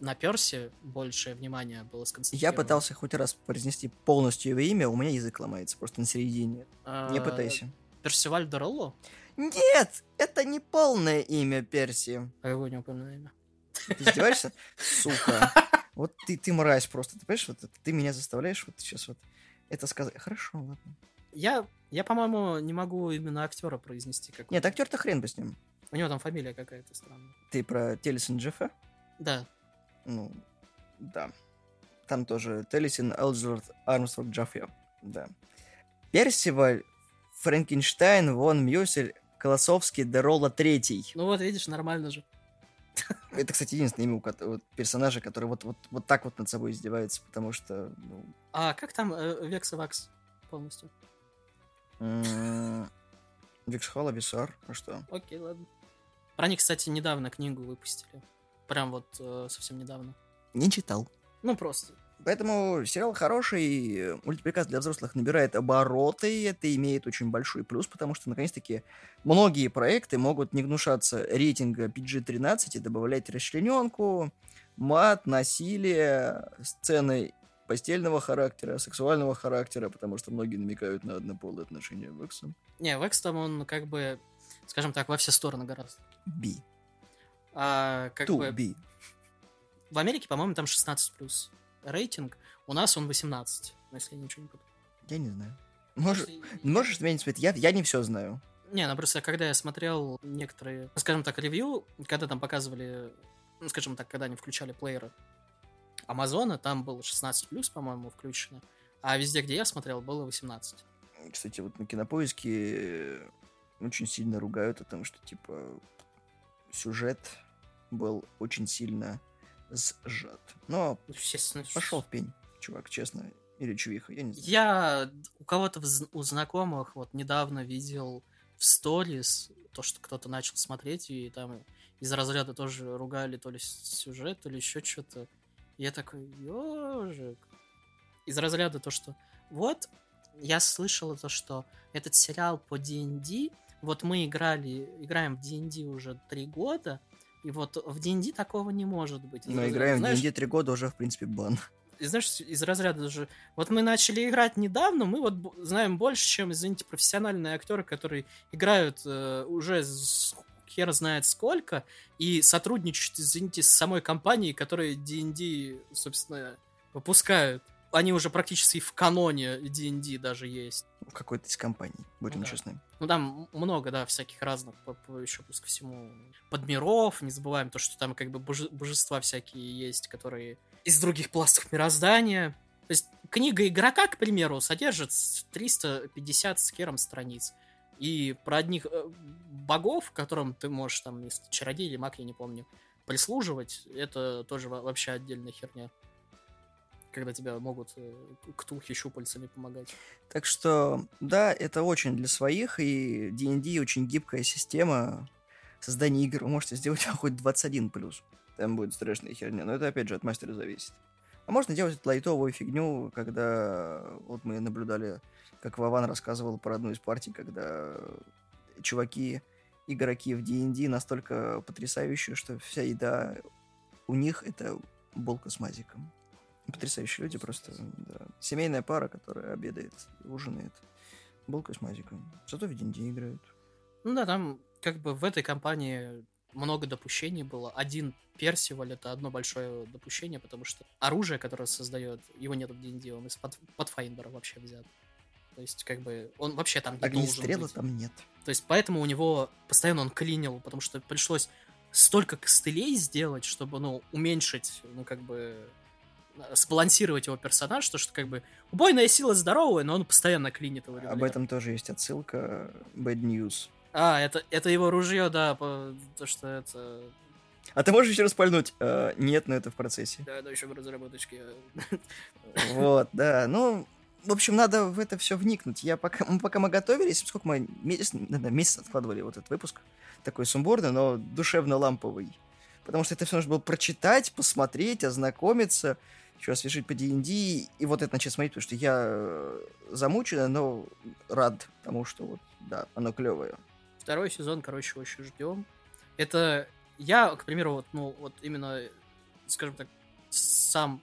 на Персе больше внимания было сконцентрировано. Я пытался хоть раз произнести полностью его имя, у меня язык ломается просто на середине. Не а, пытайся. Персиваль Дорелло? Нет, это не полное имя Перси. А его не полное имя? Ты издеваешься? Сука. Вот ты, ты мразь просто, ты понимаешь, вот ты меня заставляешь вот сейчас вот это сказать. Хорошо, ладно. Я, я по-моему, не могу именно актера произнести. Как Нет, актер-то хрен бы с ним. У него там фамилия какая-то странная. Ты про Теллисон Джеффа? Да. Ну, да. Там тоже Теллисон Элджерт Армстронг Джаффе. Да. Персиваль, Франкенштайн, Вон Мюсель, Колосовский, Дерола Третий. Ну вот, видишь, нормально же. Это, кстати, единственное имя вот, персонажа, который вот, вот, вот так вот над собой издевается, потому что... Ну... А как там э, Векс и Вакс полностью? Викс Холла, Висар, а что? Окей, ладно. Про них, кстати, недавно книгу выпустили. Прям вот э, совсем недавно. Не читал. Ну, просто. Поэтому сериал хороший, мультипликация для взрослых набирает обороты, и это имеет очень большой плюс, потому что, наконец-таки, многие проекты могут не гнушаться рейтинга PG-13 и добавлять расчлененку, мат, насилие, сцены постельного характера, сексуального характера, потому что многие намекают на однополые отношения в Эксом. Не, в Экс там он как бы, скажем так, во все стороны гораздо. Би. А как Ту, бы би. в Америке, по-моему, там 16 плюс рейтинг, у нас он 18, ну, если я ничего не путаю. Я не знаю. Может, Если- можешь сменить цвет? Я, я не все знаю. Не, ну просто когда я смотрел некоторые, скажем так, ревью, когда там показывали, ну, скажем так, когда они включали плееры Амазона, там было 16 плюс, по-моему, включено. А везде, где я смотрел, было 18. Кстати, вот на кинопоиске э, очень сильно ругают о том, что типа сюжет был очень сильно сжат. Но Естественно. пошел в пень, чувак, честно. Или чувиха, я не знаю. Я у кого-то у знакомых вот недавно видел в сторис то, что кто-то начал смотреть, и там из разряда тоже ругали то ли сюжет, то ли еще что-то. Я такой, ежик. Из разряда то, что вот, я слышала то, что этот сериал по D&D, вот мы играли, играем в D&D уже три года, и вот в D&D такого не может быть. Из разряда, играем в знаешь, D&D три года, уже, в принципе, бан. и знаешь, из разряда даже... Вот мы начали играть недавно, мы вот знаем больше, чем, извините, профессиональные актеры, которые играют э, уже с хер знает сколько, и сотрудничают, извините, с самой компанией, которая D&D, собственно, выпускают. Они уже практически в каноне D&D даже есть. В какой-то из компаний, будем да. честны. Ну, там много, да, всяких разных, по- по- еще плюс ко всему, подмиров. Не забываем то, что там как бы боже- божества всякие есть, которые из других пластов мироздания. То есть книга игрока, к примеру, содержит с- 350 с кером страниц. И про одних э, богов, которым ты можешь, там, чародей или маг, я не помню, прислуживать, это тоже во- вообще отдельная херня. Когда тебя могут э, ктулхи щупальцами помогать. Так что, да, это очень для своих, и D&D очень гибкая система создания игр. Вы можете сделать хоть 21+. плюс. Там будет страшная херня, но это, опять же, от мастера зависит. А можно делать лайтовую фигню, когда вот мы наблюдали, как Вован рассказывал про одну из партий, когда чуваки, игроки в D&D настолько потрясающие, что вся еда у них это булка с мазиком. Потрясающие люди просто, да. Семейная пара, которая обедает, ужинает. Булка с мазиком. Зато в D&D играют. Ну да, там как бы в этой компании много допущений было. Один Персиваль это одно большое допущение, потому что оружие, которое создает, его нет в D&D, он из под, Pathfinder вообще взят. То есть, как бы, он вообще там не должен Огнестрела быть. там нет. То есть, поэтому у него постоянно он клинил, потому что пришлось столько костылей сделать, чтобы, ну, уменьшить, ну, как бы, сбалансировать его персонаж, то, что, как бы, убойная сила здоровая, но он постоянно клинит его. Об регулярно. этом тоже есть отсылка. Bad News. А, это, это его ружье, да, по- то, что это... А ты можешь еще раз пальнуть? Э, нет, но это в процессе. Да, это еще в разработочке. Вот, да. Ну, в общем, надо в это все вникнуть. Я пока, мы, пока мы готовились, сколько мы месяц, наверное, месяц откладывали вот этот выпуск, такой сумбурный, но душевно-ламповый. Потому что это все нужно было прочитать, посмотреть, ознакомиться, еще освежить по D&D, и вот это начать смотреть, потому что я э, замучен, но рад тому, что вот, да, оно клевое. Второй сезон, короче, очень ждем. Это я, к примеру, вот, ну, вот именно, скажем так, сам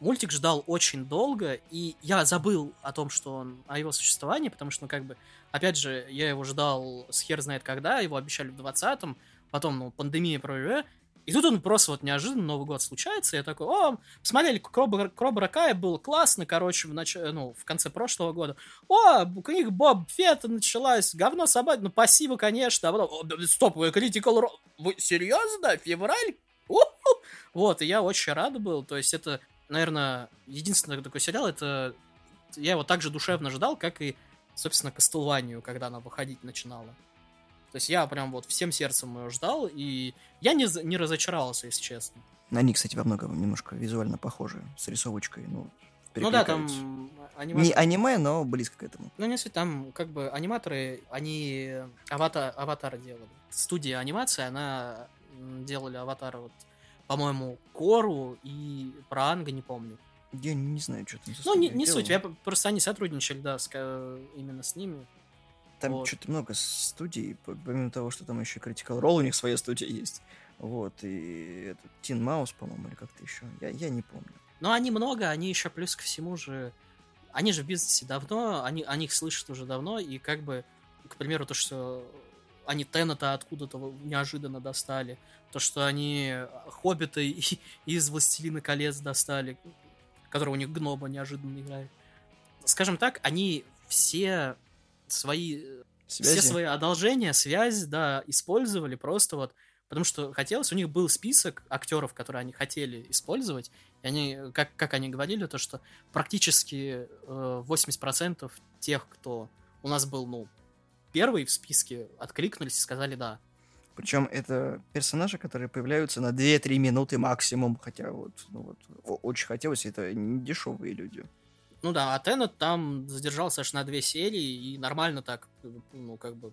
мультик ждал очень долго, и я забыл о том, что он, о его существовании, потому что, ну, как бы, опять же, я его ждал с хер знает когда, его обещали в 20-м, потом, ну, пандемия про и тут он просто вот неожиданно Новый год случается, и я такой, о, смотрели, Кробра, Кробра Кай был классно, короче, в, нач... ну, в конце прошлого года. О, книга Боб Фетта началась, говно собак, ну, спасибо, конечно. А потом, «О, стоп, вы Critical Role, вы серьезно? Февраль? У-ху!» Вот, и я очень рад был, то есть это, наверное, единственный такой сериал, это я его так же душевно ждал, как и, собственно, Кастелванию, когда она выходить начинала. То есть я прям вот всем сердцем ее ждал, и я не, не разочаровался, если честно. Они, кстати, во многом немножко визуально похожи, с рисовочкой, ну, Ну да, там Не анимация... аниме, но близко к этому. Ну, не суть, там как бы аниматоры, они аватар, аватары делали. Студия анимации, она делали аватары, вот, по-моему, Кору и про Анга, не помню. Я не знаю, что там Ну, не, не делала. суть, я просто они сотрудничали, да, с, именно с ними. Там вот. что-то много студий, помимо того, что там еще Critical Role, у них своя студия есть. Вот, и этот Тин Маус, по-моему, или как-то еще. Я, я не помню. Но они много, они еще плюс ко всему же... Они же в бизнесе давно, они, о них слышат уже давно, и как бы, к примеру, то, что они Теннета откуда-то неожиданно достали, то, что они Хоббита из Властелина колец достали, которого у них Гноба неожиданно играет. Скажем так, они все свои Связи? все свои одолжения, связь, да, использовали просто вот, потому что хотелось, у них был список актеров, которые они хотели использовать, и они, как, как они говорили, то, что практически э, 80% тех, кто у нас был, ну, первый в списке, откликнулись и сказали «да». Причем это персонажи, которые появляются на 2-3 минуты максимум, хотя вот, ну вот очень хотелось, это не дешевые люди. Ну да, а Теннет там задержался аж на две серии и нормально так, ну, как бы,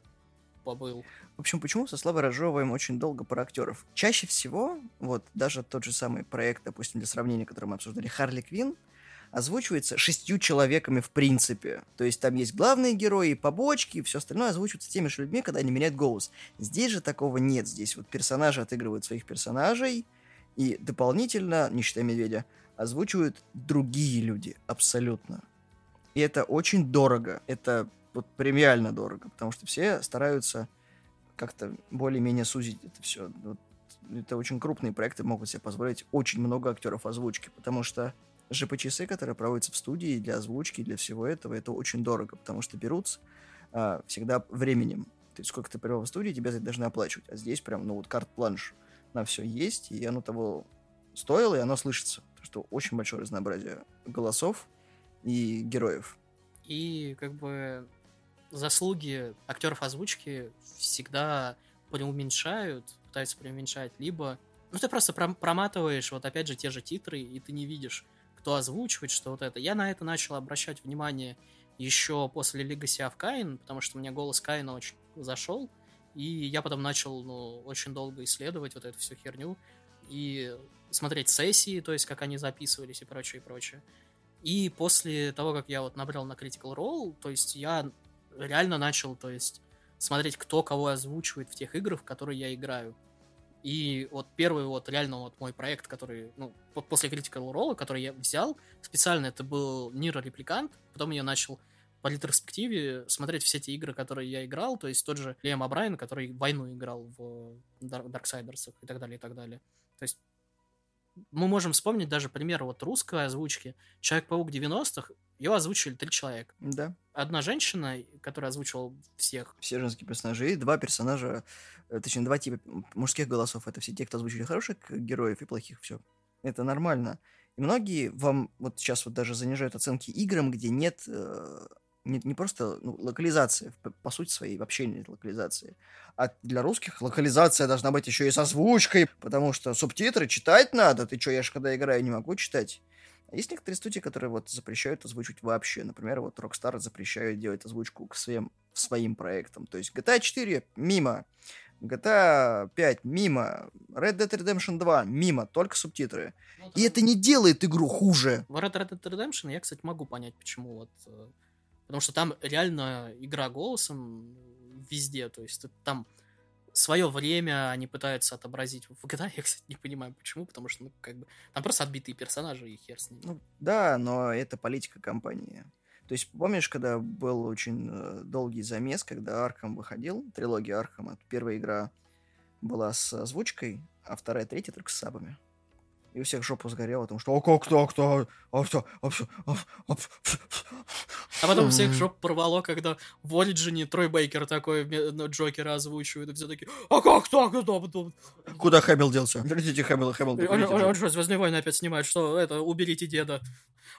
побыл. В общем, почему со Славой разжевываем очень долго про актеров? Чаще всего, вот даже тот же самый проект, допустим, для сравнения, который мы обсуждали, Харли Квин, озвучивается шестью человеками в принципе. То есть там есть главные герои, побочки, и все остальное озвучивается теми же людьми, когда они меняют голос. Здесь же такого нет. Здесь вот персонажи отыгрывают своих персонажей, и дополнительно, не считая медведя, озвучивают другие люди абсолютно. И это очень дорого. Это вот премиально дорого, потому что все стараются как-то более-менее сузить это все. Вот это очень крупные проекты могут себе позволить очень много актеров озвучки, потому что ЖП-часы, которые проводятся в студии для озвучки, для всего этого, это очень дорого, потому что берутся а, всегда временем. То есть сколько ты провел в студии, тебя за это должны оплачивать. А здесь прям, ну вот карт-планш на все есть, и оно того стоило, и оно слышится. Что очень большое разнообразие голосов и героев. И как бы заслуги актеров озвучки всегда преуменьшают, пытаются преуменьшать, либо ну ты просто пром- проматываешь вот опять же те же титры, и ты не видишь, кто озвучивает, что вот это. Я на это начал обращать внимание еще после Legacy of Kain, потому что мне голос Каина очень зашел, и я потом начал ну, очень долго исследовать вот эту всю херню и смотреть сессии, то есть как они записывались и прочее, и прочее. И после того, как я вот набрал на Critical Role, то есть я реально начал, то есть смотреть, кто кого озвучивает в тех играх, в которые я играю. И вот первый вот реально вот мой проект, который, ну, по- после Critical Role, который я взял, специально это был Нира Репликант, потом я начал по ретроспективе смотреть все те игры, которые я играл, то есть тот же Лиам Абрайан, который войну играл в Дарксайдерсах и так далее, и так далее. То есть мы можем вспомнить даже пример вот русской озвучки. Человек-паук 90-х, его озвучили три человека. Да. Одна женщина, которая озвучивала всех. Все женские персонажи, и два персонажа, э, точнее, два типа мужских голосов. Это все те, кто озвучили хороших героев и плохих, все. Это нормально. И многие вам вот сейчас вот даже занижают оценки играм, где нет э, не, не просто ну, локализации, по, по сути своей вообще нет локализации. А для русских локализация должна быть еще и с озвучкой, потому что субтитры читать надо. Ты что, я же когда играю не могу читать. А есть некоторые студии, которые вот запрещают озвучивать вообще. Например, вот Rockstar запрещают делать озвучку к своим, своим проектам. То есть GTA 4 мимо, GTA 5 мимо, Red Dead Redemption 2 мимо, только субтитры. И это не делает игру хуже. В Red Dead Redemption я, кстати, могу понять, почему вот... Потому что там реально игра голосом везде, то есть там свое время они пытаются отобразить в GTA, я, кстати, не понимаю, почему, потому что, ну, как бы, там просто отбитые персонажи, и хер с ними. Ну, да, но это политика компании. То есть, помнишь, когда был очень э, долгий замес, когда Архам выходил, трилогия Архама, первая игра была с озвучкой, а вторая, третья только с сабами. И у всех жопу сгорело, потому что «А как так-то? А что? А что? А, а, А потом всех жоп порвало, когда в Ориджине Трой Бейкер такой ну, Джокера озвучивает, и все такие, а как так? Это потом?» Куда Хэмилл делся? Верните Хэмилла, Хэмилл. Он, он- он что, Звездные войны опять снимает, что это, уберите деда.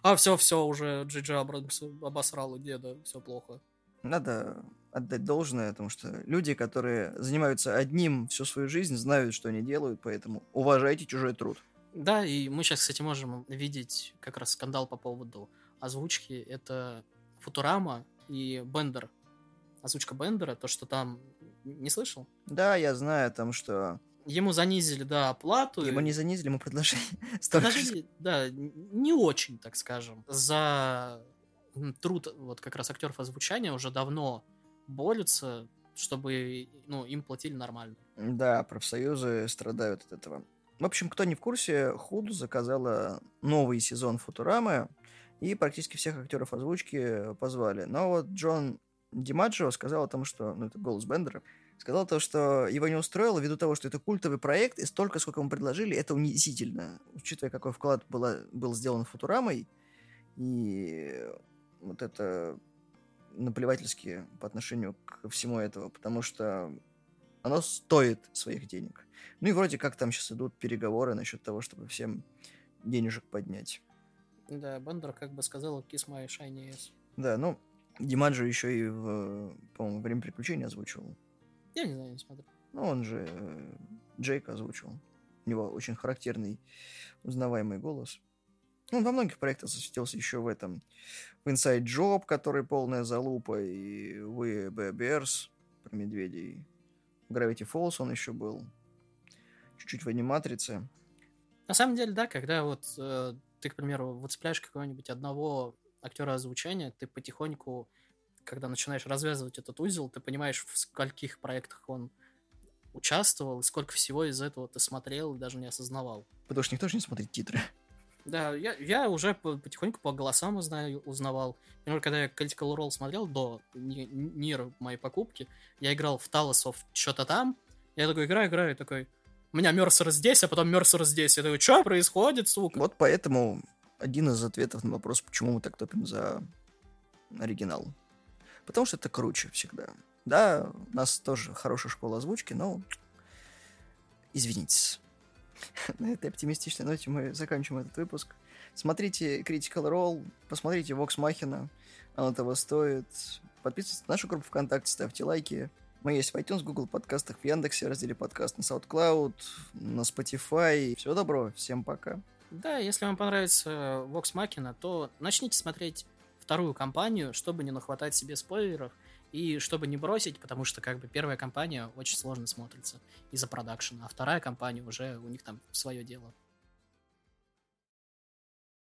А все, все, уже Джиджи Абрамс обосрал деда, все плохо. Надо отдать должное, потому что люди, которые занимаются одним всю свою жизнь, знают, что они делают, поэтому уважайте чужой труд. Да, и мы сейчас, кстати, можем видеть как раз скандал по поводу озвучки. Это Футурама и Бендер. Озвучка Бендера, то, что там... Не слышал? Да, я знаю там, что Ему занизили, да, оплату. Ему не занизили, ему предложили. Предложили, да, не очень, так скажем. За труд вот как раз актеров озвучания уже давно борются, чтобы ну, им платили нормально. Да, профсоюзы страдают от этого. В общем, кто не в курсе, Худ заказала новый сезон Футурамы, и практически всех актеров озвучки позвали. Но вот Джон Димаджо сказал о том, что... Ну, это голос Бендера. Сказал то, что его не устроило ввиду того, что это культовый проект, и столько, сколько ему предложили, это унизительно. Учитывая, какой вклад была, был сделан Футурамой, и вот это наплевательски по отношению к всему этого, потому что оно стоит своих денег. Ну и вроде как там сейчас идут переговоры насчет того, чтобы всем денежек поднять. Да, Бендер как бы сказал Kiss My Shiny Ass. Да, ну, Димаджо еще и в, по-моему, «Время приключений» озвучивал. Я не знаю, не смотрю. Ну, он же э, Джейка озвучивал. У него очень характерный, узнаваемый голос. Ну, Он во многих проектах засветился еще в этом. В Inside Job, который полная залупа, и We Bears про медведей. Gravity Falls он еще был. Чуть-чуть в аниматрице. На самом деле, да, когда вот э, ты, к примеру, выцепляешь какого-нибудь одного актера озвучания, ты потихоньку, когда начинаешь развязывать этот узел, ты понимаешь, в скольких проектах он участвовал, и сколько всего из этого ты смотрел и даже не осознавал. Потому что никто же не смотрит титры. Да, я, я уже по- потихоньку по голосам узнаю, узнавал. Например, когда я Critical Role смотрел до Ни- Нир моей покупки, я играл в Талосов что-то там, я такой играю, играю, и такой, у меня Мерсер здесь, а потом Мерсер здесь. Я такой, что происходит, сука? Вот поэтому один из ответов на вопрос, почему мы так топим за оригинал. Потому что это круче всегда. Да, у нас тоже хорошая школа озвучки, но извините. На этой оптимистичной ноте мы заканчиваем этот выпуск. Смотрите Critical Role, посмотрите Vox Machina, оно того стоит. Подписывайтесь на нашу группу ВКонтакте, ставьте лайки. Мы есть в iTunes, Google подкастах, в Яндексе, разделе подкаст на SoundCloud, на Spotify. Всего доброго, всем пока. Да, если вам понравится Vox Machina, то начните смотреть вторую кампанию, чтобы не нахватать себе спойлеров и чтобы не бросить, потому что как бы первая кампания очень сложно смотрится из-за продакшена, а вторая кампания уже у них там свое дело.